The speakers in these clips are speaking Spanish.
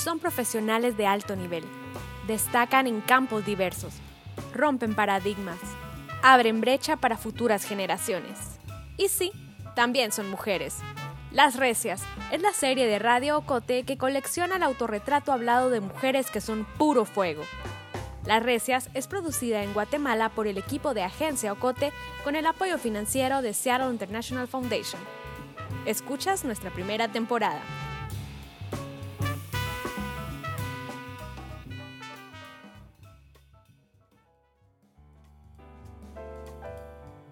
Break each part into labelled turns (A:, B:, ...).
A: son profesionales de alto nivel. Destacan en campos diversos, rompen paradigmas, abren brecha para futuras generaciones. Y sí, también son mujeres. Las Recias es la serie de Radio Ocote que colecciona el autorretrato hablado de mujeres que son puro fuego. Las Recias es producida en Guatemala por el equipo de Agencia Ocote con el apoyo financiero de Seattle International Foundation. Escuchas nuestra primera temporada.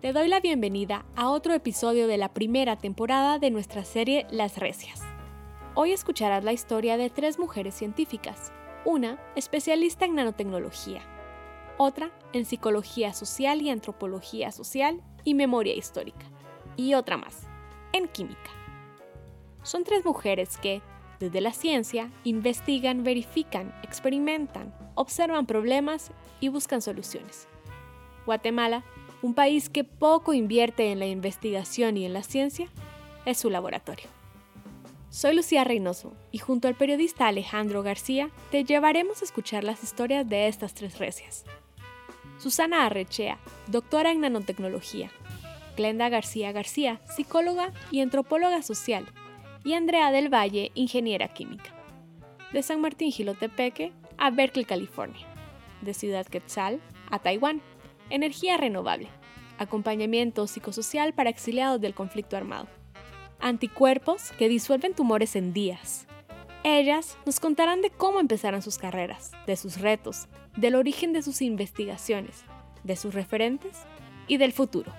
A: Te doy la bienvenida a otro episodio de la primera temporada de nuestra serie Las Recias. Hoy escucharás la historia de tres mujeres científicas, una especialista en nanotecnología, otra en psicología social y antropología social y memoria histórica, y otra más, en química. Son tres mujeres que, desde la ciencia, investigan, verifican, experimentan, observan problemas y buscan soluciones. Guatemala un país que poco invierte en la investigación y en la ciencia, es su laboratorio. Soy Lucía Reynoso y junto al periodista Alejandro García te llevaremos a escuchar las historias de estas tres recias. Susana Arrechea, doctora en nanotecnología. Glenda García García, psicóloga y antropóloga social. Y Andrea del Valle, ingeniera química. De San Martín Gilotepeque a Berkeley, California. De Ciudad Quetzal a Taiwán energía renovable, acompañamiento psicosocial para exiliados del conflicto armado, anticuerpos que disuelven tumores en días. Ellas nos contarán de cómo empezaron sus carreras, de sus retos, del origen de sus investigaciones, de sus referentes y del futuro.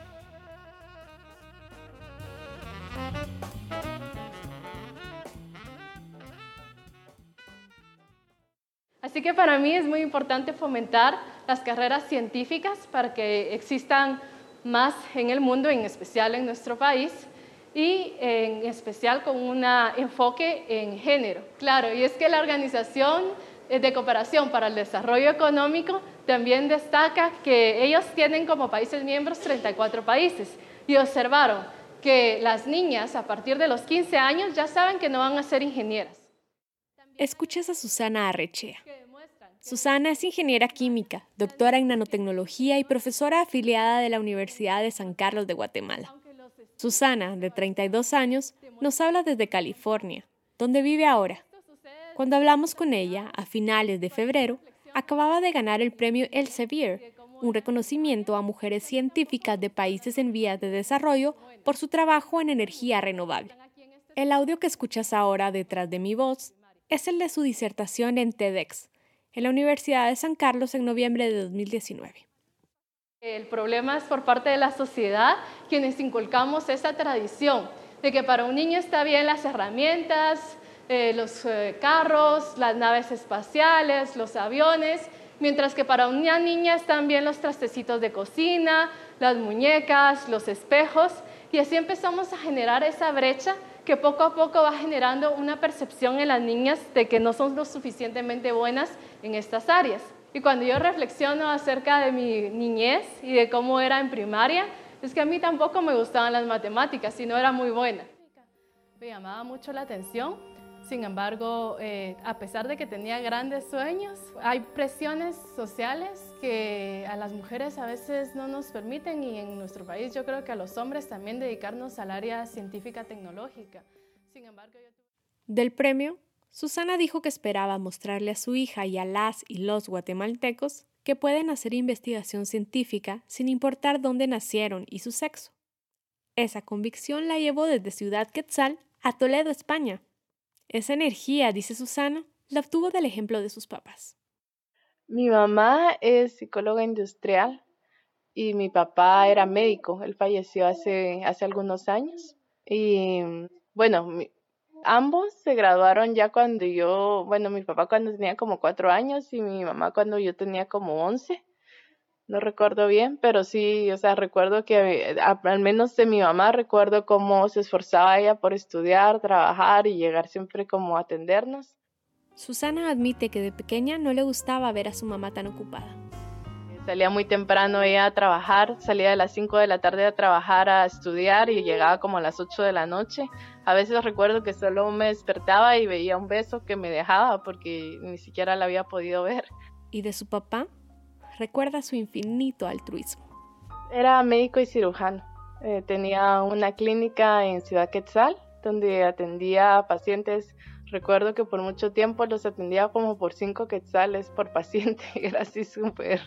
B: Así que para mí es muy importante fomentar las carreras científicas para que existan más en el mundo, en especial en nuestro país, y en especial con un enfoque en género. Claro, y es que la Organización de Cooperación para el Desarrollo Económico también destaca que ellos tienen como países miembros 34 países y observaron que las niñas a partir de los 15 años ya saben que no van a ser ingenieras.
A: Escuchas a Susana Arrechea. Susana es ingeniera química, doctora en nanotecnología y profesora afiliada de la Universidad de San Carlos de Guatemala. Susana, de 32 años, nos habla desde California, donde vive ahora. Cuando hablamos con ella, a finales de febrero, acababa de ganar el premio Elsevier, un reconocimiento a mujeres científicas de países en vías de desarrollo por su trabajo en energía renovable. El audio que escuchas ahora detrás de mi voz es el de su disertación en TEDx, en la Universidad de San Carlos en noviembre de 2019.
B: El problema es por parte de la sociedad quienes inculcamos esa tradición de que para un niño está bien las herramientas, eh, los eh, carros, las naves espaciales, los aviones, mientras que para una niña están bien los trastecitos de cocina, las muñecas, los espejos, y así empezamos a generar esa brecha que poco a poco va generando una percepción en las niñas de que no son lo suficientemente buenas en estas áreas. Y cuando yo reflexiono acerca de mi niñez y de cómo era en primaria, es que a mí tampoco me gustaban las matemáticas y no era muy buena. Me llamaba mucho la atención sin embargo, eh, a pesar de que tenía grandes sueños, hay presiones sociales que a las mujeres a veces no nos permiten y en nuestro país yo creo que a los hombres también dedicarnos al área científica tecnológica. Sin embargo,
A: Del premio, Susana dijo que esperaba mostrarle a su hija y a las y los guatemaltecos que pueden hacer investigación científica sin importar dónde nacieron y su sexo. Esa convicción la llevó desde Ciudad Quetzal a Toledo, España, esa energía, dice Susana, la obtuvo del ejemplo de sus papás.
C: Mi mamá es psicóloga industrial y mi papá era médico. Él falleció hace, hace algunos años. Y bueno, ambos se graduaron ya cuando yo, bueno, mi papá cuando tenía como cuatro años y mi mamá cuando yo tenía como once no recuerdo bien, pero sí, o sea, recuerdo que al menos de mi mamá recuerdo cómo se esforzaba ella por estudiar, trabajar y llegar siempre como a atendernos.
A: Susana admite que de pequeña no le gustaba ver a su mamá tan ocupada.
C: Salía muy temprano ella a trabajar, salía de las 5 de la tarde a trabajar a estudiar y llegaba como a las 8 de la noche. A veces recuerdo que solo me despertaba y veía un beso que me dejaba porque ni siquiera la había podido ver.
A: ¿Y de su papá? Recuerda su infinito altruismo.
C: Era médico y cirujano. Eh, tenía una clínica en Ciudad Quetzal donde atendía a pacientes Recuerdo que por mucho tiempo los atendía como por cinco quetzales por paciente. Era así súper.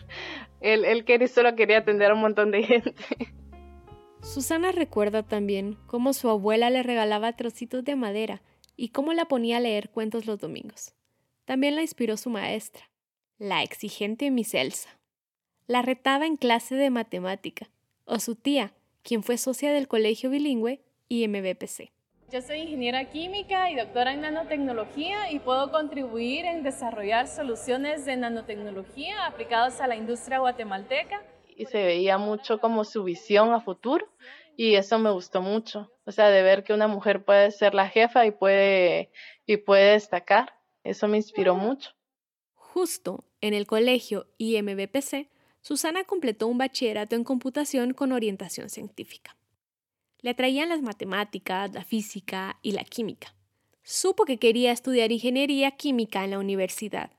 C: Él, él quería, solo quería atender a un montón de gente.
A: Susana recuerda también cómo su abuela le regalaba trocitos de madera y cómo la ponía a leer cuentos los domingos. También la inspiró su maestra, la exigente Miss Elsa. La retaba en clase de matemática, o su tía, quien fue socia del colegio bilingüe y MBPC.
B: Yo soy ingeniera química y doctora en nanotecnología y puedo contribuir en desarrollar soluciones de nanotecnología aplicadas a la industria guatemalteca.
C: Y se veía mucho como su visión a futuro y eso me gustó mucho. O sea, de ver que una mujer puede ser la jefa y puede, y puede destacar. Eso me inspiró mucho.
A: Justo en el colegio IMBPC, Susana completó un bachillerato en computación con orientación científica. Le atraían las matemáticas, la física y la química. Supo que quería estudiar ingeniería química en la universidad.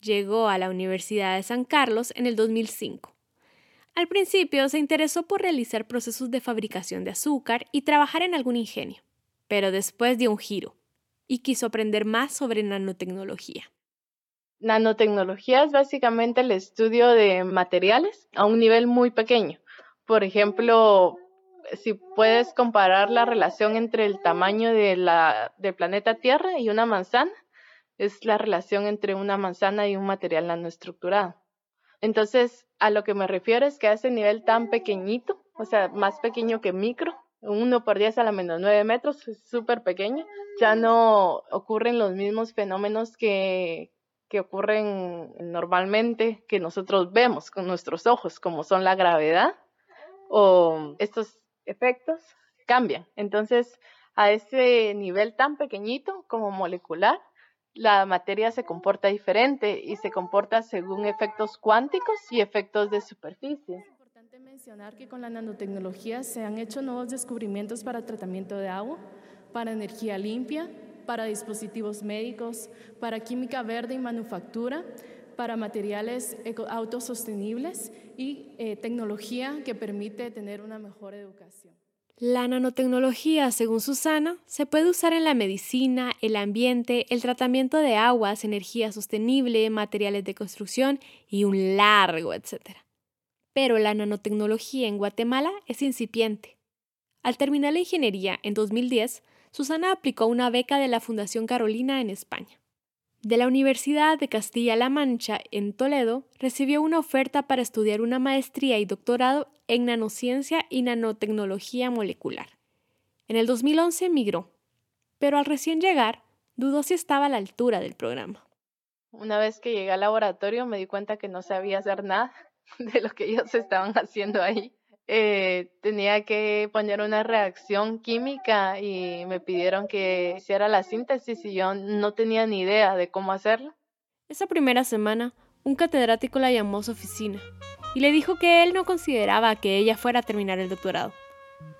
A: Llegó a la Universidad de San Carlos en el 2005. Al principio se interesó por realizar procesos de fabricación de azúcar y trabajar en algún ingenio, pero después dio un giro y quiso aprender más sobre nanotecnología.
C: Nanotecnología es básicamente el estudio de materiales a un nivel muy pequeño. Por ejemplo, si puedes comparar la relación entre el tamaño de la, del planeta Tierra y una manzana, es la relación entre una manzana y un material nanoestructurado. Entonces, a lo que me refiero es que a ese nivel tan pequeñito, o sea, más pequeño que micro, 1 por 10 a la menos 9 metros, es súper pequeño, ya no ocurren los mismos fenómenos que, que ocurren normalmente, que nosotros vemos con nuestros ojos, como son la gravedad o estos efectos cambian. Entonces, a ese nivel tan pequeñito como molecular, la materia se comporta diferente y se comporta según efectos cuánticos y efectos de superficie.
B: Es importante mencionar que con la nanotecnología se han hecho nuevos descubrimientos para tratamiento de agua, para energía limpia, para dispositivos médicos, para química verde y manufactura, para materiales autosostenibles y eh, tecnología que permite tener una mejor educación.
A: La nanotecnología, según Susana, se puede usar en la medicina, el ambiente, el tratamiento de aguas, energía sostenible, materiales de construcción y un largo etcétera. Pero la nanotecnología en Guatemala es incipiente. Al terminar la ingeniería en 2010, Susana aplicó una beca de la Fundación Carolina en España. De la Universidad de Castilla-La Mancha en Toledo, recibió una oferta para estudiar una maestría y doctorado en nanociencia y nanotecnología molecular. En el 2011 emigró, pero al recién llegar dudó si estaba a la altura del programa.
C: Una vez que llegué al laboratorio me di cuenta que no sabía hacer nada de lo que ellos estaban haciendo ahí. Eh, tenía que poner una reacción química y me pidieron que hiciera la síntesis y yo no tenía ni idea de cómo hacerlo.
A: Esa primera semana, un catedrático la llamó a su oficina y le dijo que él no consideraba que ella fuera a terminar el doctorado,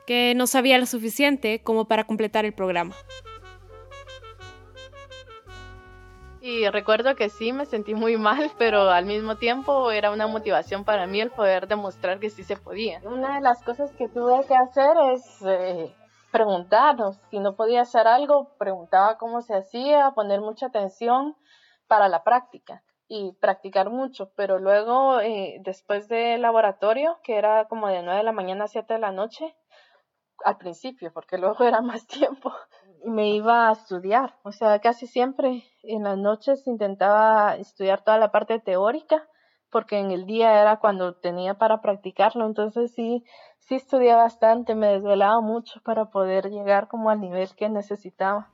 A: que no sabía lo suficiente como para completar el programa.
C: Y recuerdo que sí, me sentí muy mal, pero al mismo tiempo era una motivación para mí el poder demostrar que sí se podía. Una de las cosas que tuve que hacer es eh, preguntarnos. Si no podía hacer algo, preguntaba cómo se hacía, poner mucha atención para la práctica y practicar mucho. Pero luego, eh, después del laboratorio, que era como de 9 de la mañana a 7 de la noche, al principio, porque luego era más tiempo, me iba a estudiar. O sea, casi siempre en las noches intentaba estudiar toda la parte teórica, porque en el día era cuando tenía para practicarlo. Entonces sí, sí estudié bastante, me desvelaba mucho para poder llegar como al nivel que necesitaba.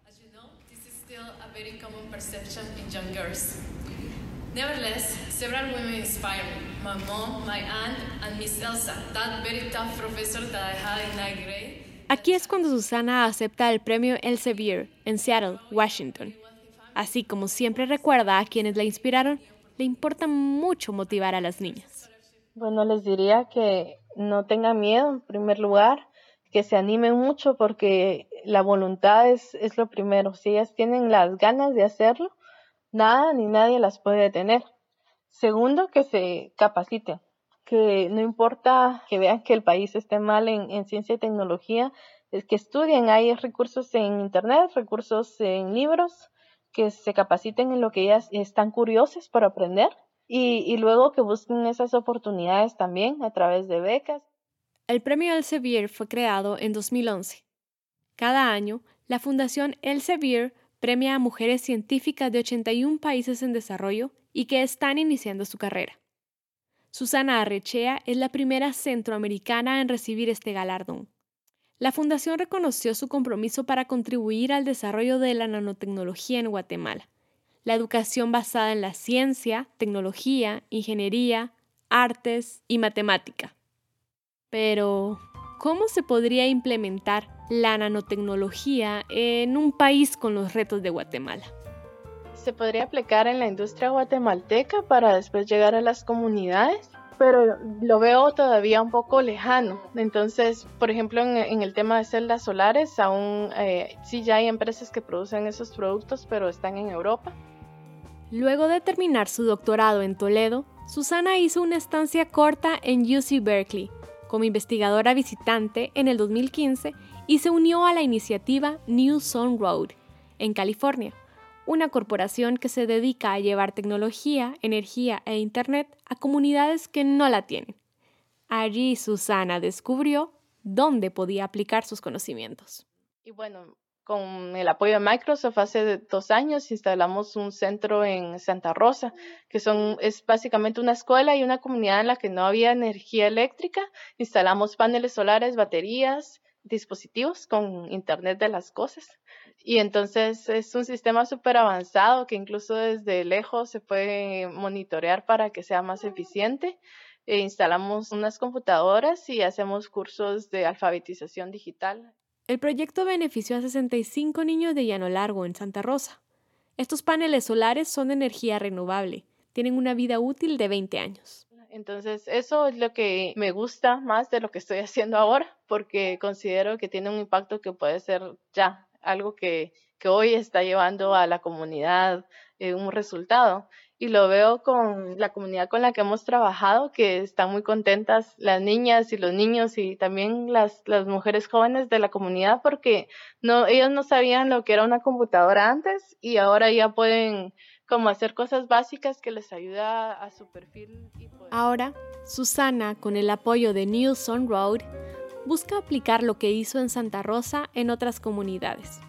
C: Nevertheless, several women inspire me. My mom, my aunt, and Miss Elsa, that very tough professor that I had in ninth grade.
A: Aquí es cuando Susana acepta el premio Elsevier en Seattle, Washington. Así como siempre recuerda a quienes la inspiraron le importa mucho motivar a las niñas.
C: Bueno, les diría que no tengan miedo en primer lugar, que se animen mucho porque la voluntad es, es lo primero. Si ellas tienen las ganas de hacerlo, nada ni nadie las puede detener. Segundo, que se capaciten, que no importa que vean que el país esté mal en, en ciencia y tecnología, es que estudien. Hay recursos en Internet, recursos en libros, que se capaciten en lo que ellas están curiosas por aprender y, y luego que busquen esas oportunidades también a través de becas.
A: El premio Elsevier fue creado en 2011. Cada año, la Fundación Elsevier premia a mujeres científicas de 81 países en desarrollo y que están iniciando su carrera. Susana Arrechea es la primera centroamericana en recibir este galardón. La Fundación reconoció su compromiso para contribuir al desarrollo de la nanotecnología en Guatemala. La educación basada en la ciencia, tecnología, ingeniería, artes y matemática. Pero, ¿cómo se podría implementar la nanotecnología en un país con los retos de Guatemala?
C: Se podría aplicar en la industria guatemalteca para después llegar a las comunidades, pero lo veo todavía un poco lejano. Entonces, por ejemplo, en, el tema de celdas solares, aún eh, sí ya hay empresas que producen esos productos, pero están en Europa.
A: Luego de terminar su doctorado en Toledo, Susana hizo una estancia corta en UC Berkeley como investigadora visitante en el 2015 y se unió a la iniciativa New Sun Road en California, una corporación que se dedica a llevar tecnología, energía e Internet a comunidades que no la tienen. Allí Susana descubrió dónde podía aplicar sus conocimientos.
C: Y bueno, con el apoyo de Microsoft hace dos años instalamos un centro en Santa Rosa, que son, es básicamente una escuela y una comunidad en la que no había energía eléctrica. Instalamos paneles solares, baterías, dispositivos con Internet de las Cosas. Y entonces es un sistema súper avanzado que incluso desde lejos se puede monitorear para que sea más eficiente. E instalamos unas computadoras y hacemos cursos de alfabetización digital.
A: El proyecto benefició a 65 niños de Llano Largo, en Santa Rosa. Estos paneles solares son de energía renovable, tienen una vida útil de 20 años.
C: Entonces, eso es lo que me gusta más de lo que estoy haciendo ahora, porque considero que tiene un impacto que puede ser ya algo que, que hoy está llevando a la comunidad eh, un resultado y lo veo con la comunidad con la que hemos trabajado, que están muy contentas las niñas y los niños y también las, las mujeres jóvenes de la comunidad porque no, ellos no sabían lo que era una computadora antes y ahora ya pueden como hacer cosas básicas que les ayuda a su perfil.
A: Ahora, Susana, con el apoyo de New Road, busca aplicar lo que hizo en Santa Rosa en otras comunidades.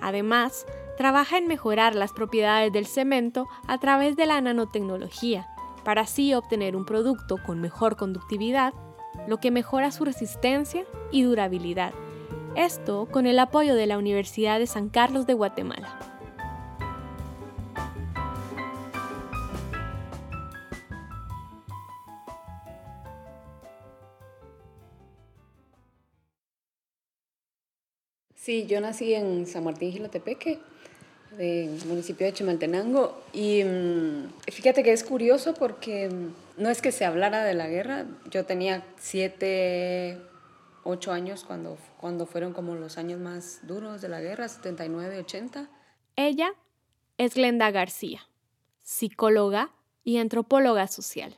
A: Además, trabaja en mejorar las propiedades del cemento a través de la nanotecnología, para así obtener un producto con mejor conductividad, lo que mejora su resistencia y durabilidad. Esto con el apoyo de la Universidad de San Carlos de Guatemala.
D: Sí, yo nací en San Martín Gilotepeque, del municipio de Chimaltenango. Y mm, fíjate que es curioso porque mm, no es que se hablara de la guerra. Yo tenía siete, ocho años cuando, cuando fueron como los años más duros de la guerra, 79, 80.
A: Ella es Glenda García, psicóloga y antropóloga social.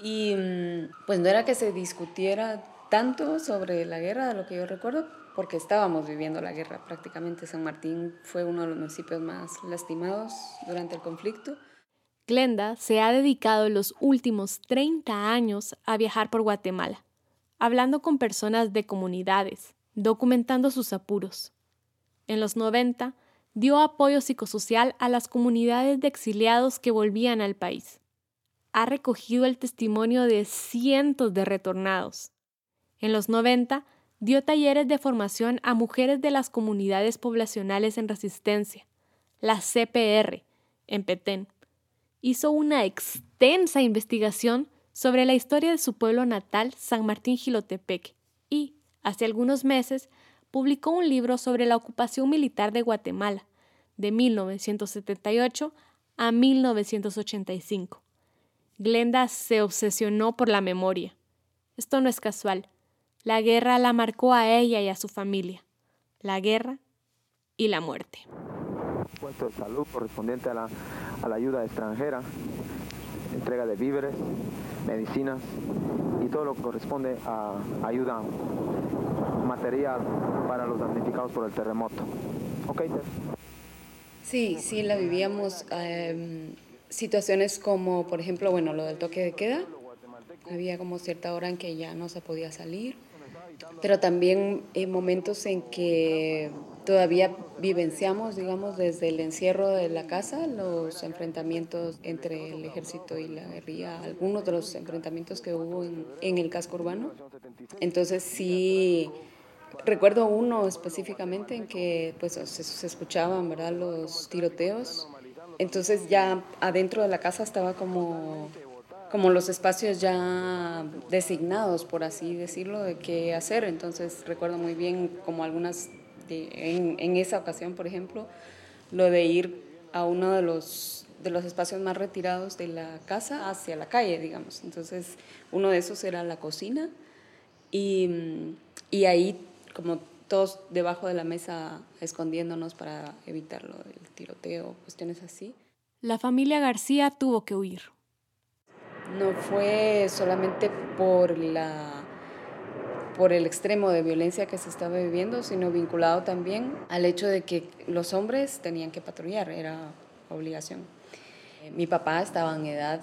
D: Y mm, pues no era que se discutiera tanto sobre la guerra, de lo que yo recuerdo, porque estábamos viviendo la guerra prácticamente. San Martín fue uno de los municipios más lastimados durante el conflicto.
A: Glenda se ha dedicado los últimos 30 años a viajar por Guatemala, hablando con personas de comunidades, documentando sus apuros. En los 90, dio apoyo psicosocial a las comunidades de exiliados que volvían al país. Ha recogido el testimonio de cientos de retornados. En los 90, dio talleres de formación a mujeres de las comunidades poblacionales en resistencia, la CPR, en Petén. Hizo una extensa investigación sobre la historia de su pueblo natal, San Martín Gilotepec, y, hace algunos meses, publicó un libro sobre la ocupación militar de Guatemala, de 1978 a 1985. Glenda se obsesionó por la memoria. Esto no es casual. La guerra la marcó a ella y a su familia. La guerra y la muerte.
E: Puesto de salud correspondiente a la, a la ayuda extranjera, entrega de víveres, medicinas y todo lo que corresponde a ayuda material para los damnificados por el terremoto. ¿Ok,
D: Sí, sí, la vivíamos. Em, situaciones como, por ejemplo, bueno, lo del toque de queda. Había como cierta hora en que ya no se podía salir, pero también en momentos en que todavía vivenciamos, digamos, desde el encierro de la casa, los enfrentamientos entre el ejército y la guerrilla, algunos de los enfrentamientos que hubo en, en el casco urbano. Entonces sí, recuerdo uno específicamente en que pues se, se escuchaban, ¿verdad?, los tiroteos entonces ya adentro de la casa estaba como, como los espacios ya designados, por así decirlo, de qué hacer. Entonces recuerdo muy bien como algunas, en, en, esa ocasión, por ejemplo, lo de ir a uno de los, de los espacios más retirados de la casa hacia la calle, digamos. Entonces uno de esos era la cocina y, y ahí como todos debajo de la mesa escondiéndonos para evitarlo, el tiroteo, cuestiones así.
A: La familia García tuvo que huir.
D: No fue solamente por la por el extremo de violencia que se estaba viviendo, sino vinculado también al hecho de que los hombres tenían que patrullar, era obligación. Mi papá estaba en edad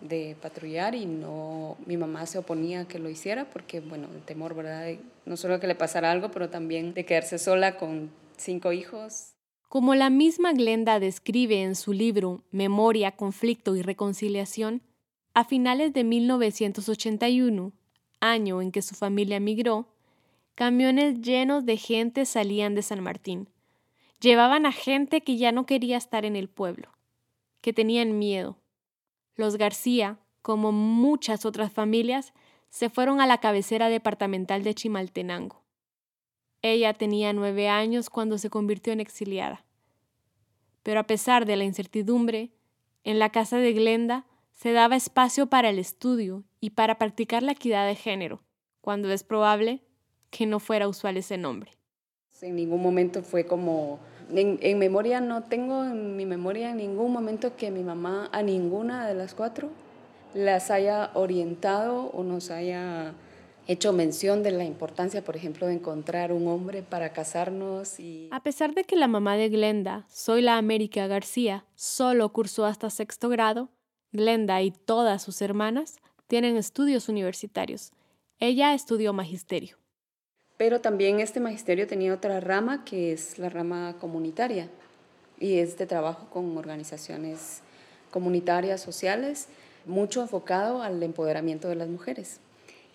D: de patrullar y no, mi mamá se oponía a que lo hiciera porque, bueno, el temor, ¿verdad? no solo que le pasara algo, pero también de quedarse sola con cinco hijos.
A: Como la misma Glenda describe en su libro Memoria, Conflicto y Reconciliación, a finales de 1981, año en que su familia migró, camiones llenos de gente salían de San Martín. Llevaban a gente que ya no quería estar en el pueblo, que tenían miedo, los García, como muchas otras familias, se fueron a la cabecera departamental de Chimaltenango. Ella tenía nueve años cuando se convirtió en exiliada. Pero a pesar de la incertidumbre, en la casa de Glenda se daba espacio para el estudio y para practicar la equidad de género, cuando es probable que no fuera usual ese nombre.
D: En ningún momento fue como en, memoria no tengo en mi memoria en ningún momento que mi mamá a ninguna de las cuatro las haya orientado o nos haya hecho mención de la importancia, por ejemplo, de encontrar un hombre para casarnos. Y...
A: A pesar de que la mamá de Glenda, Soy la América García, solo cursó hasta sexto grado, Glenda y todas sus hermanas tienen estudios universitarios. Ella estudió magisterio.
D: Pero también este magisterio tenía otra rama que es la rama comunitaria y es de trabajo con organizaciones comunitarias, sociales, mucho enfocado al empoderamiento de las mujeres.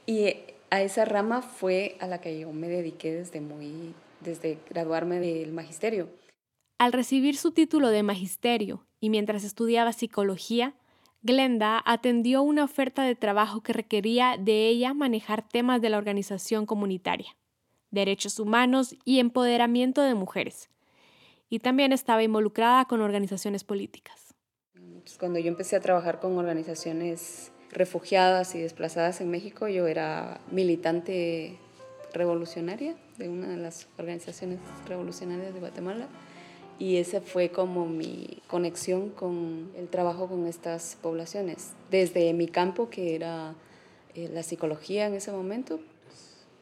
D: Y a esa rama fue a la que yo me dediqué desde muy desde graduarme del magisterio.
A: Al recibir su título de magisterio y mientras estudiaba psicología, Glenda atendió una oferta de trabajo que requería de ella manejar temas de la organización comunitaria derechos humanos y empoderamiento de mujeres. Y también estaba involucrada con organizaciones políticas.
D: Cuando yo empecé a trabajar con organizaciones refugiadas y desplazadas en México, yo era militante revolucionaria de una de las organizaciones revolucionarias de Guatemala y esa fue como mi conexión con el trabajo con estas poblaciones. Desde mi campo, que era eh, la psicología en ese momento,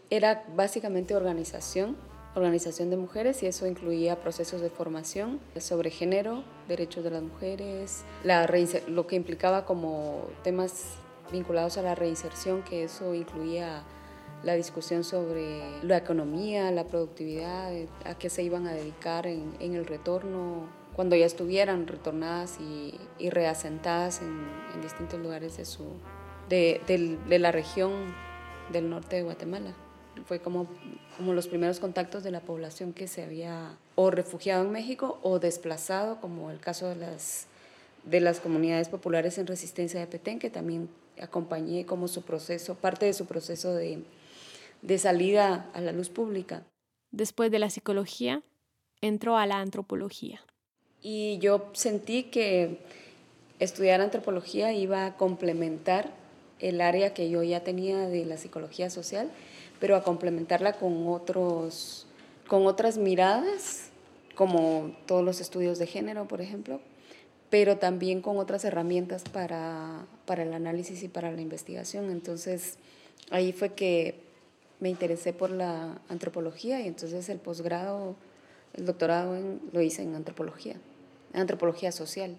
D: era básicamente organización, organización de mujeres y eso incluía procesos de formación sobre género, derechos de las mujeres, la lo que implicaba como temas vinculados a la reinserción, que eso incluía la discusión sobre la economía, la productividad, a qué se iban a dedicar en, el retorno, cuando ya estuvieran retornadas y, reasentadas en, distintos lugares de, su, de la región del norte de Guatemala. Fue como, como los primeros contactos de la población que se había o refugiado en México o desplazado, como el caso de las, de las comunidades populares en resistencia de Petén, que también acompañé como su proceso, parte de su proceso de, de salida a la luz pública.
A: Después de la psicología, entró a la antropología.
D: Y yo sentí que estudiar antropología iba a complementar el área que yo ya tenía de la psicología social, pero a complementarla con, otros, con otras miradas, como todos los estudios de género, por ejemplo, pero también con otras herramientas para, para el análisis y para la investigación. Entonces, ahí fue que me interesé por la antropología y entonces el posgrado, el doctorado lo hice en antropología, en antropología social.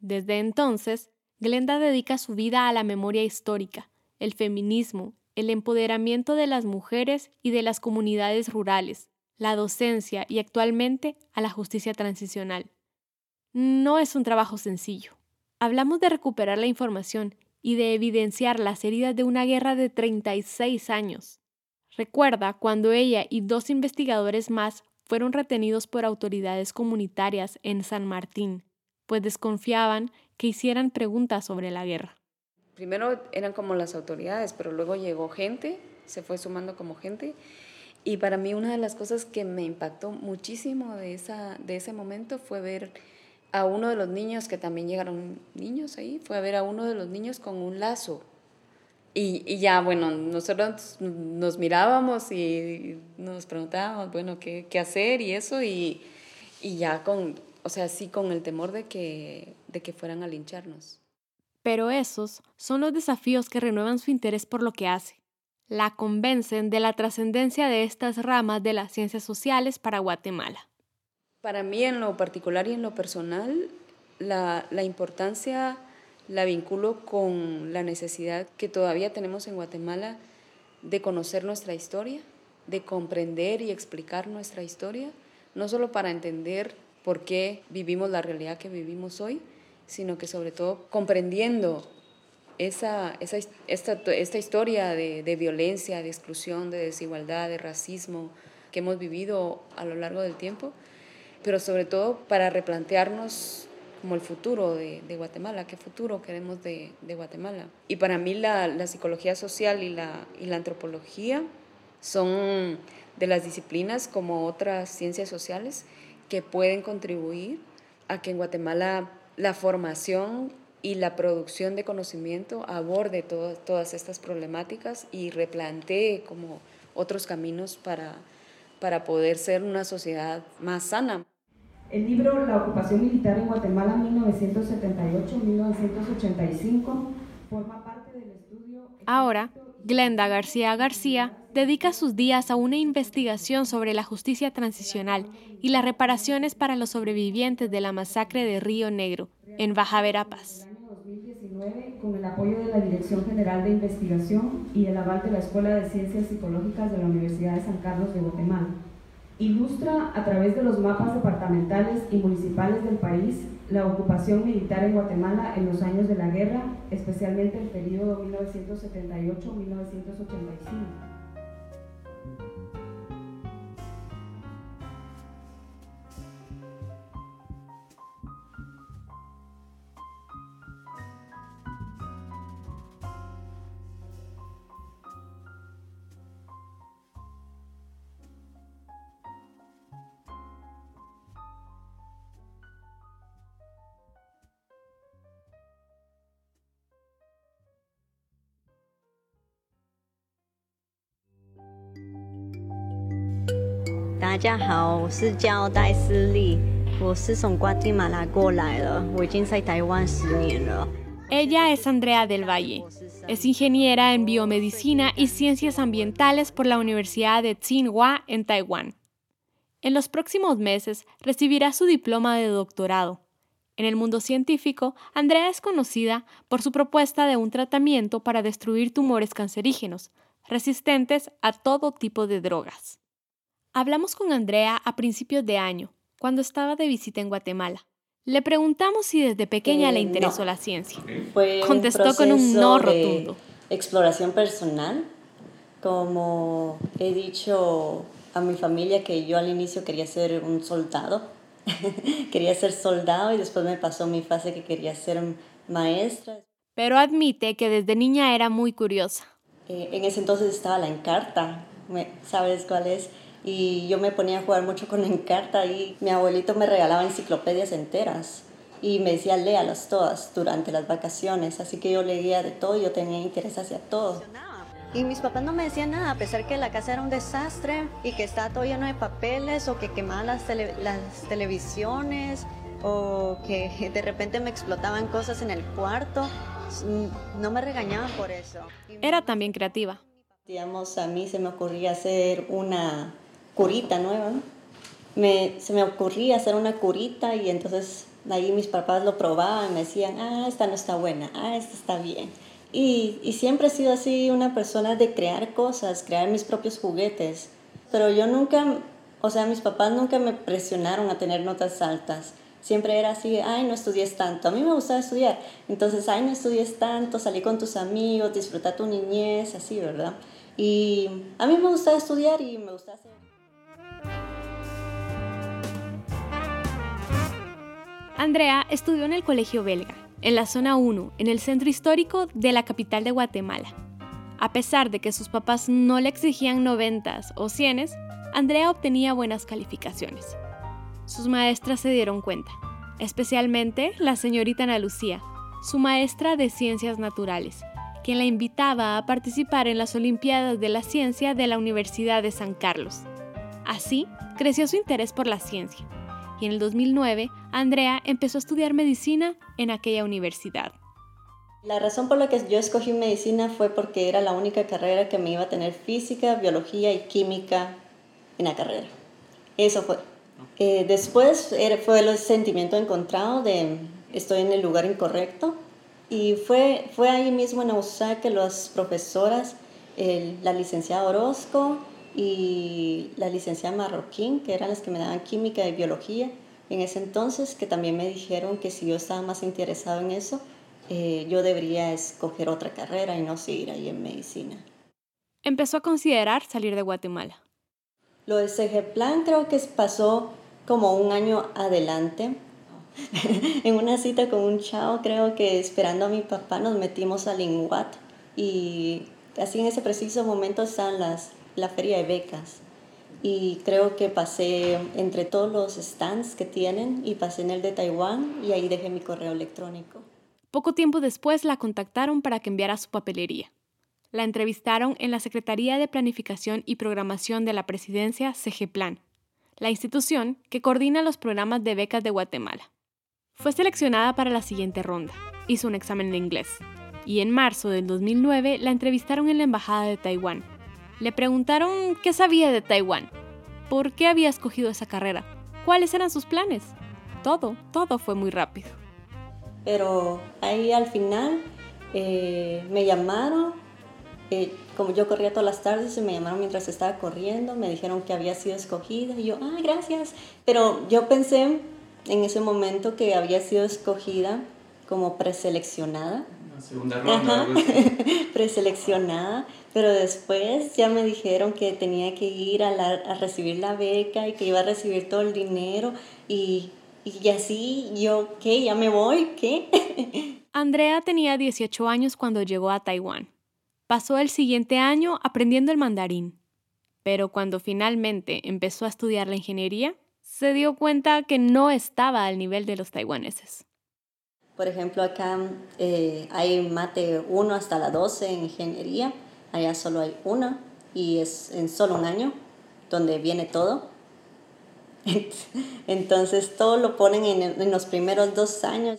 A: Desde entonces, Glenda dedica su vida a la memoria histórica, el feminismo, el empoderamiento de las mujeres y de las comunidades rurales, la docencia y actualmente a la justicia transicional. No es un trabajo sencillo. Hablamos de recuperar la información y de evidenciar las heridas de una guerra de 36 años. Recuerda cuando ella y dos investigadores más fueron retenidos por autoridades comunitarias en San Martín, pues desconfiaban que hicieran preguntas sobre la guerra.
D: Primero eran como las autoridades, pero luego llegó gente, se fue sumando como gente. Y para mí una de las cosas que me impactó muchísimo de, esa, de ese momento fue ver a uno de los niños, que también llegaron niños ahí, fue ver a uno de los niños con un lazo. Y, y ya, bueno, nosotros nos mirábamos y nos preguntábamos, bueno, qué, qué hacer y eso, y, y ya con, o sea, sí con el temor de que, de que fueran a lincharnos.
A: Pero esos son los desafíos que renuevan su interés por lo que hace. La convencen de la trascendencia de estas ramas de las ciencias sociales para Guatemala.
D: Para mí en lo particular y en lo personal, la, la importancia la vinculo con la necesidad que todavía tenemos en Guatemala de conocer nuestra historia, de comprender y explicar nuestra historia, no solo para entender por qué vivimos la realidad que vivimos hoy, sino que sobre todo comprendiendo esa, esa esta, esta, historia de, de, violencia, de exclusión, de desigualdad, de racismo que hemos vivido a lo largo del tiempo, pero sobre todo para replantearnos como el futuro de, Guatemala, qué futuro queremos de, Guatemala. Y para mí la, psicología social y la, antropología son de las disciplinas como otras ciencias sociales que pueden contribuir a que en Guatemala la formación y la producción de conocimiento aborde todas estas problemáticas y replantee como otros caminos para poder ser una sociedad más sana.
F: El libro La ocupación militar en Guatemala 1978-1985 forma parte del estudio...
A: Ahora, Glenda García García dedica sus días a una investigación sobre la justicia transicional y las reparaciones para los sobrevivientes de la masacre de Río Negro, en Baja Verapaz.
F: Con el apoyo de la Dirección General de Investigación y el aval de la Escuela de Ciencias Psicológicas de la Universidad de San Carlos de Guatemala. Ilustra a través de los mapas departamentales y municipales del país la ocupación militar en Guatemala en los años de la guerra, especialmente el periodo 1978-1985.
A: Ella es Andrea del Valle. Es ingeniera en biomedicina y ciencias ambientales por la Universidad de Tsinghua en Taiwán. En los próximos meses recibirá su diploma de doctorado. En el mundo científico, Andrea es conocida por su propuesta de un tratamiento para destruir tumores cancerígenos, resistentes a todo tipo de drogas. Hablamos con Andrea a principios de año, cuando estaba de visita en Guatemala. Le preguntamos si desde pequeña le eh, interesó la ciencia. Contestó con un no rotundo.
G: exploración personal, como he dicho a mi familia que yo al inicio quería ser un soldado. quería ser soldado y después me pasó mi fase que quería ser maestra.
A: Pero admite que desde niña era muy curiosa.
G: Eh, en ese entonces estaba la Encarta, ¿sabes cuál es? Y yo me ponía a jugar mucho con Encarta y mi abuelito me regalaba enciclopedias enteras y me decía léalas todas durante las vacaciones, así que yo leía de todo, yo tenía interés hacia todo.
H: Y mis papás no me decían nada, a pesar que la casa era un desastre y que estaba todo lleno de papeles o que quemaban las, las televisiones o que de repente me explotaban cosas en el cuarto. No me regañaban por eso.
A: Era también creativa.
G: Digamos, a mí se me ocurría hacer una curita nueva. Me, se me ocurría hacer una curita y entonces ahí mis papás lo probaban, me decían, ah, esta no está buena, ah, esta está bien. Y, y, siempre he sido así una persona de crear cosas, crear mis propios juguetes. Pero yo nunca, o sea, mis papás nunca me presionaron a tener notas altas. Siempre era así, ay, no estudies tanto. A mí me gustaba estudiar. Entonces, ay, no estudies tanto, salí con tus amigos, disfruta tu niñez, así, ¿verdad? Y a mí me gustaba estudiar y me gustaba hacer...
A: Andrea estudió en el Colegio Belga, en la zona 1, en el centro histórico de la capital de Guatemala. A pesar de que sus papás no le exigían noventas o cienes, Andrea obtenía buenas calificaciones. Sus maestras se dieron cuenta, especialmente la señorita Ana Lucía, su maestra de ciencias naturales, quien la invitaba a participar en las Olimpiadas de la Ciencia de la Universidad de San Carlos. Así creció su interés por la ciencia y en el 2009 Andrea empezó a estudiar medicina en aquella universidad.
G: La razón por la que yo escogí medicina fue porque era la única carrera que me iba a tener física, biología y química en la carrera. Eso fue. Eh, después fue el sentimiento encontrado de estoy en el lugar incorrecto. Y fue, fue ahí mismo en USA que las profesoras, la licenciada Orozco y la licenciada Marroquín, que eran las que me daban química y biología en ese entonces, que también me dijeron que si yo estaba más interesado en eso, eh, yo debería escoger otra carrera y no seguir ahí en medicina.
A: Empezó a considerar salir de Guatemala.
G: Lo del CG Plan creo que pasó como un año adelante. en una cita con un chavo, creo que esperando a mi papá nos metimos al INGUAT y así en ese preciso momento están las la feria de becas. Y creo que pasé entre todos los stands que tienen y pasé en el de Taiwán y ahí dejé mi correo electrónico.
A: Poco tiempo después la contactaron para que enviara su papelería. La entrevistaron en la Secretaría de Planificación y Programación de la Presidencia CGPlan, la institución que coordina los programas de becas de Guatemala. Fue seleccionada para la siguiente ronda. Hizo un examen de inglés. Y en marzo del 2009 la entrevistaron en la Embajada de Taiwán le preguntaron qué sabía de Taiwán, por qué había escogido esa carrera, cuáles eran sus planes. Todo, todo fue muy rápido.
G: Pero ahí al final eh, me llamaron, eh, como yo corría todas las tardes, me llamaron mientras estaba corriendo, me dijeron que había sido escogida y yo, ay, gracias. Pero yo pensé en ese momento que había sido escogida como preseleccionada.
I: segunda ronda.
G: preseleccionada pero después ya me dijeron que tenía que ir a, recibir la beca y que iba a recibir todo el dinero y, y así yo, ¿qué? ¿Ya me voy? ¿Qué?
A: Andrea tenía 18 años cuando llegó a Taiwán. Pasó el siguiente año aprendiendo el mandarín. Pero cuando finalmente empezó a estudiar la ingeniería, se dio cuenta que no estaba al nivel de los taiwaneses.
G: Por ejemplo, acá eh, hay mate 1 hasta la 12 en ingeniería Allá solo hay una y es en solo un año donde viene todo. Entonces todo lo ponen en, los primeros dos años.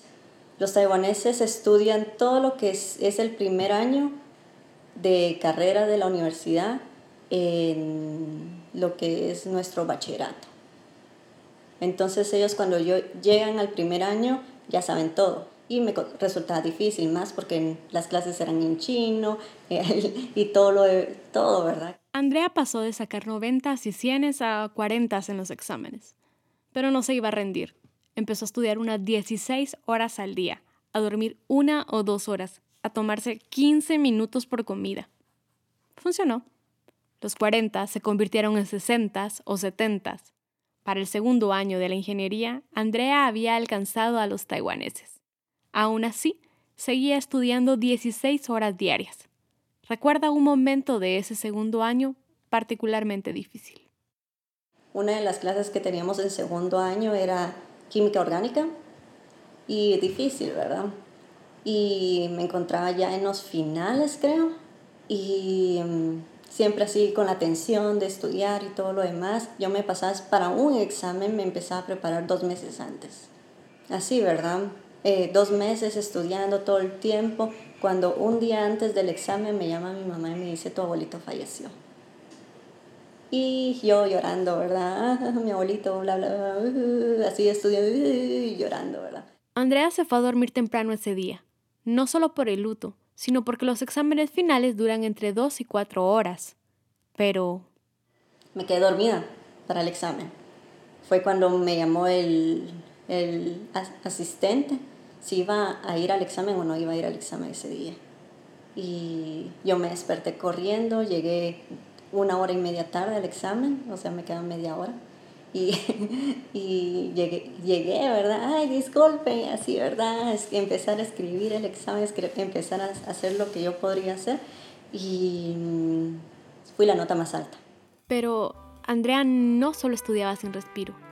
G: Los taiwaneses estudian todo lo que es, es el primer año de carrera de la universidad en lo que es nuestro bachillerato. Entonces ellos cuando yo, llegan al primer año ya saben todo y me resultaba difícil más porque las clases eran en chino y todo lo todo, ¿verdad?
A: Andrea pasó de sacar 90 y 100 a 40 en los exámenes, pero no se iba a rendir. Empezó a estudiar unas 16 horas al día, a dormir una o dos horas, a tomarse 15 minutos por comida. Funcionó. Los 40 se convirtieron en 60 o 70. Para el segundo año de la ingeniería, Andrea había alcanzado a los taiwaneses. Aún así, seguía estudiando 16 horas diarias. Recuerda un momento de ese segundo año particularmente difícil.
G: Una de las clases que teníamos en segundo año era química orgánica y difícil, ¿verdad? Y me encontraba ya en los finales, creo, y mm, siempre así con la tensión de estudiar y todo lo demás, yo me pasaba para un examen, me empezaba a preparar dos meses antes. Así, ¿verdad? Eh, dos meses estudiando todo el tiempo, cuando un día antes del examen me llama mi mamá y me dice, tu abuelito falleció. Y yo llorando, ¿verdad? Mi abuelito, bla, bla, bla, así estudiando y llorando, ¿verdad?
A: Andrea se fue a dormir temprano ese día, no solo por el luto, sino porque los exámenes finales duran entre dos y cuatro horas. Pero...
G: Me quedé dormida para el examen. Fue cuando me llamó el, el asistente si iba a ir al examen o no iba a ir al examen ese día. Y yo me desperté corriendo, llegué una hora y media tarde al examen, o sea, me quedaba media hora. Y, y llegué, llegué, ¿verdad? Ay, disculpe, así, ¿verdad? Es que empezar a escribir el examen, empezar a hacer lo que yo podría hacer. Y mm, fui la nota más alta.
A: Pero Andrea no solo estudiaba sin respiro.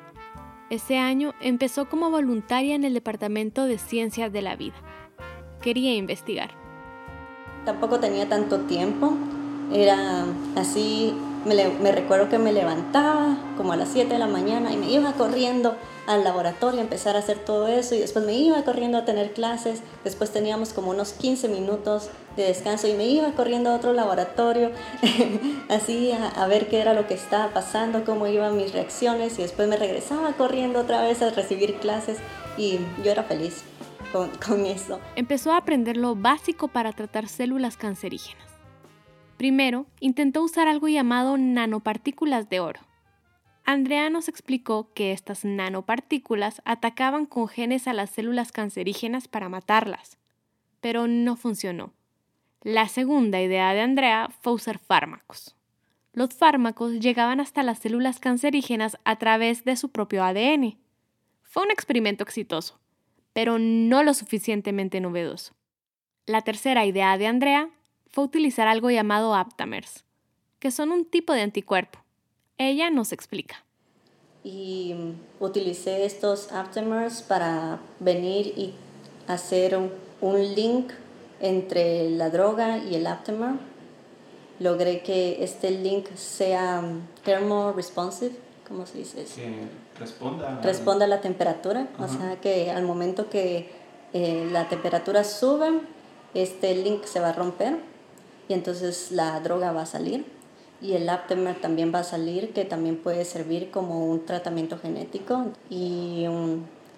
A: Ese año empezó como voluntaria en el Departamento de Ciencias de la Vida. Quería investigar.
G: Tampoco tenía tanto tiempo, era así, me, recuerdo que me levantaba como a las 7 de la mañana y me iba corriendo al laboratorio a empezar a hacer todo eso y después me iba corriendo a tener clases, después teníamos como unos 15 minutos de descanso y me iba corriendo a otro laboratorio, así a, ver qué era lo que estaba pasando, cómo iban mis reacciones y después me regresaba corriendo otra vez a recibir clases y yo era feliz con, con eso.
A: Empezó a aprender lo básico para tratar células cancerígenas Primero, intentó usar algo llamado nanopartículas de oro. Andrea nos explicó que estas nanopartículas atacaban con genes a las células cancerígenas para matarlas, pero no funcionó. La segunda idea de Andrea fue usar fármacos. Los fármacos llegaban hasta las células cancerígenas a través de su propio ADN. Fue un experimento exitoso, pero no lo suficientemente novedoso. La tercera idea de Andrea fue utilizar algo llamado aptamers, que son un tipo de anticuerpo. Ella nos explica.
G: Y mm, utilicé estos aptamers para venir y hacer un, link entre la droga y el aptamer. Logré que este link sea mm, thermoresponsive, ¿cómo se dice eso?
I: Que responda,
G: responda a la temperatura, o sea que al momento que eh, la temperatura sube, este link se va a romper y entonces la droga va a salir y el aptamer también va a salir que también puede servir como un tratamiento genético y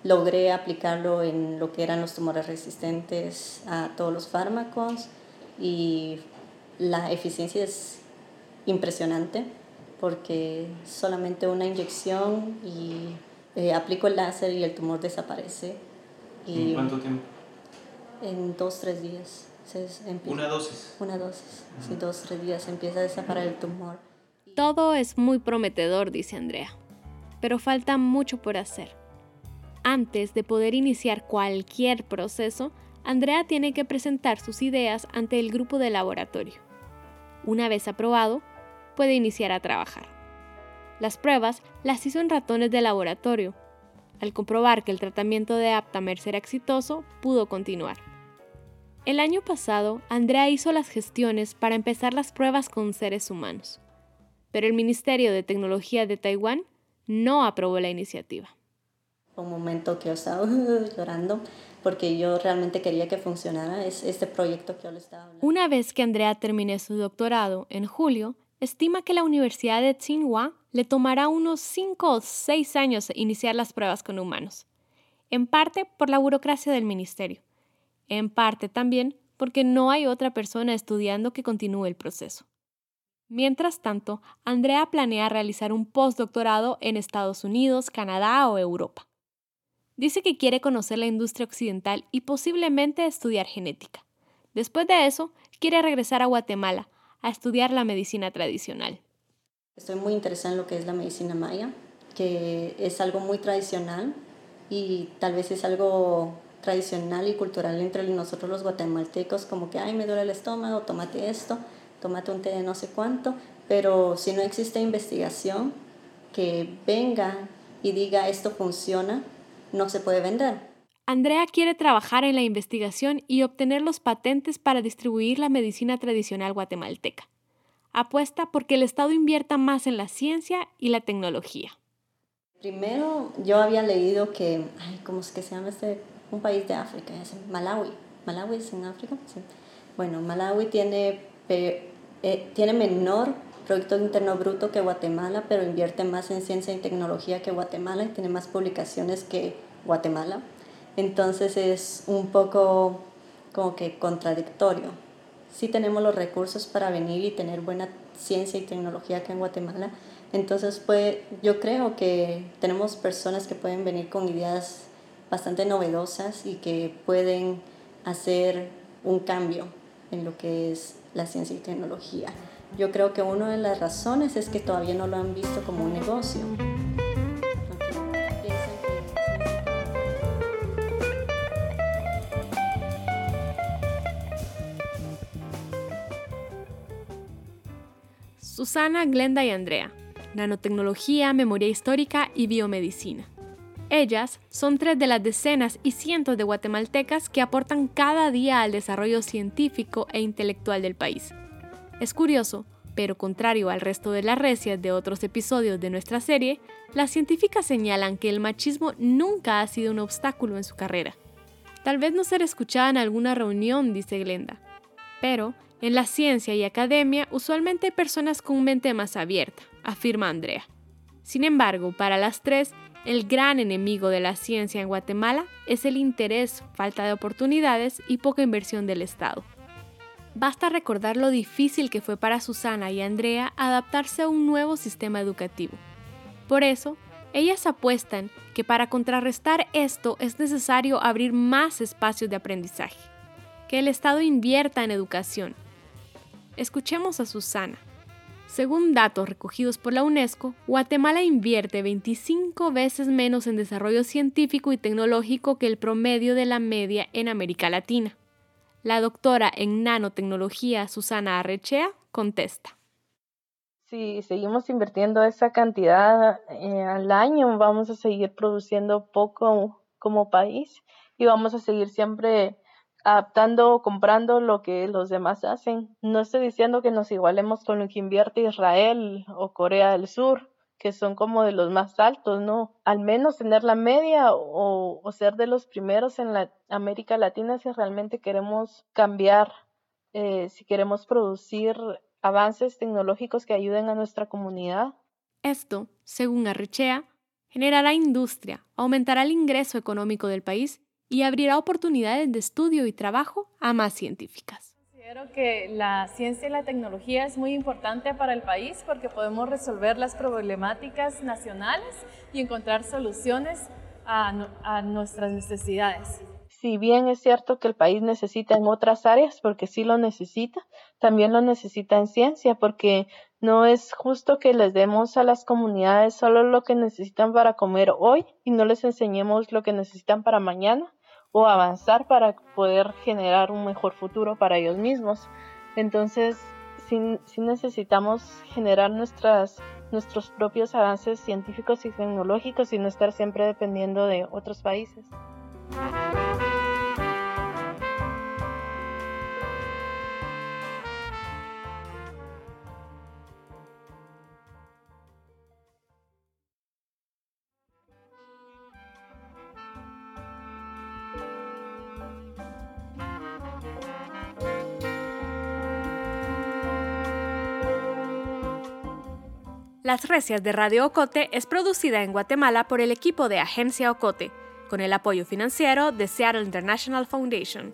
G: logré aplicarlo en lo que eran los tumores resistentes a todos los fármacos y la eficiencia es impresionante porque solamente una inyección y eh, aplico el láser y el tumor desaparece.
I: Y, ¿En cuánto tiempo?
G: En dos, tres días
I: una dosis.
G: Una dosis. Si dos, tres días empieza a desaparecer el tumor.
A: Todo es muy prometedor, dice Andrea, pero falta mucho por hacer. Antes de poder iniciar cualquier proceso, Andrea tiene que presentar sus ideas ante el grupo de laboratorio. Una vez aprobado, puede iniciar a trabajar. Las pruebas las hizo en ratones de laboratorio. Al comprobar que el tratamiento de Aptamer era exitoso, pudo continuar. El año pasado, Andrea hizo las gestiones para empezar las pruebas con seres humanos, pero el Ministerio de Tecnología de Taiwán no aprobó la iniciativa.
G: Un momento que yo estaba llorando porque yo realmente quería que funcionara este proyecto que yo le estaba hablando.
A: Una vez que Andrea termine su doctorado en julio, estima que la Universidad de Tsinghua le tomará unos 5 o 6 años iniciar las pruebas con humanos, en parte por la burocracia del ministerio en parte también porque no hay otra persona estudiando que continúe el proceso. Mientras tanto, Andrea planea realizar un postdoctorado en Estados Unidos, Canadá o Europa. Dice que quiere conocer la industria occidental y posiblemente estudiar genética. Después de eso, quiere regresar a Guatemala a estudiar la medicina tradicional.
G: Estoy muy interesada en lo que es la medicina maya, que es algo muy tradicional y tal vez es algo tradicional y cultural entre nosotros los guatemaltecos, como que, ay, me duele el estómago, tómate esto, tómate un té de no sé cuánto, pero si no existe investigación que venga y diga esto funciona, no se puede vender.
A: Andrea quiere trabajar en la investigación y obtener los patentes para distribuir la medicina tradicional guatemalteca. Apuesta porque el Estado invierta más en la ciencia y la tecnología.
G: Primero, yo había leído que, ay, ¿cómo es que se llama este? Un país de África, es Malawi. Malawi es en África. Bueno, Malawi tiene, eh, tiene menor Producto Interno Bruto que Guatemala, pero invierte más en ciencia y tecnología que Guatemala y tiene más publicaciones que Guatemala. Entonces es un poco como que contradictorio. Sí tenemos los recursos para venir y tener buena ciencia y tecnología acá en Guatemala. Entonces pues yo creo que tenemos personas que pueden venir con ideas bastante novedosas y que pueden hacer un cambio en lo que es la ciencia y tecnología. Yo creo que una de las razones es que todavía no lo han visto como un negocio.
A: Susana, Glenda y Andrea. Nanotecnología, memoria histórica y biomedicina. Ellas son tres de las decenas y cientos de guatemaltecas que aportan cada día al desarrollo científico e intelectual del país. Es curioso, pero contrario al resto de las recias de otros episodios de nuestra serie, las científicas señalan que el machismo nunca ha sido un obstáculo en su carrera. Tal vez no ser escuchada en alguna reunión, dice Glenda, pero en la ciencia y academia usualmente hay personas con mente más abierta, afirma Andrea. Sin embargo, para las tres, el gran enemigo de la ciencia en Guatemala es el interés, falta de oportunidades y poca inversión del Estado. Basta recordar lo difícil que fue para Susana y Andrea adaptarse a un nuevo sistema educativo. Por eso, ellas apuestan que para contrarrestar esto es necesario abrir más espacios de aprendizaje, que el Estado invierta en educación. Escuchemos a Susana. Según datos recogidos por la UNESCO, Guatemala invierte 25 veces menos en desarrollo científico y tecnológico que el promedio de la media en América Latina. La doctora en nanotecnología Susana Arrechea contesta.
C: Si seguimos invirtiendo esa cantidad eh, al año, vamos a seguir produciendo poco como país y vamos a seguir siempre adaptando o comprando lo que los demás hacen. No estoy diciendo que nos igualemos con lo que invierte Israel o Corea del Sur, que son como de los más altos, ¿no? Al menos tener la media o, ser de los primeros en la América Latina si realmente queremos cambiar, eh, si queremos producir avances tecnológicos que ayuden a nuestra comunidad.
A: Esto, según Arrechea, generará industria, aumentará el ingreso económico del país y abrirá oportunidades de estudio y trabajo a más científicas.
B: Considero que la ciencia y la tecnología es muy importante para el país porque podemos resolver las problemáticas nacionales y encontrar soluciones a, nuestras necesidades.
C: Si bien es cierto que el país necesita en otras áreas, porque sí lo necesita, también lo necesita en ciencia, porque no es justo que les demos a las comunidades solo lo que necesitan para comer hoy y no les enseñemos lo que necesitan para mañana o avanzar para poder generar un mejor futuro para ellos mismos. Entonces, sí, necesitamos generar nuestras, nuestros propios avances científicos y tecnológicos y no estar siempre dependiendo de otros países.
A: Las Recias de Radio Ocote es producida en Guatemala por el equipo de Agencia Ocote, con el apoyo financiero de Seattle International Foundation.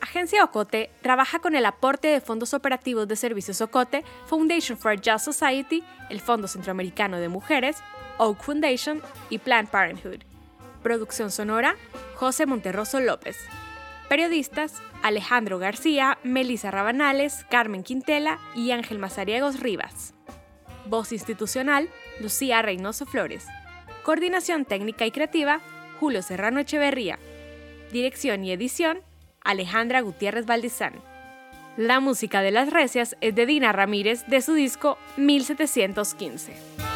A: Agencia Ocote trabaja con el aporte de fondos operativos de servicios Ocote, Foundation for a Just Society, el Fondo Centroamericano de Mujeres, Oak Foundation y Planned Parenthood. Producción sonora, José Monterroso López. Periodistas, Alejandro García, Melissa Rabanales, Carmen Quintela y Ángel Mazariegos Rivas. Voz institucional, Lucía Reynoso Flores. Coordinación técnica y creativa, Julio Serrano Echeverría. Dirección y edición, Alejandra Gutiérrez Valdizán. La música de las recias es de Dina Ramírez de su disco 1715.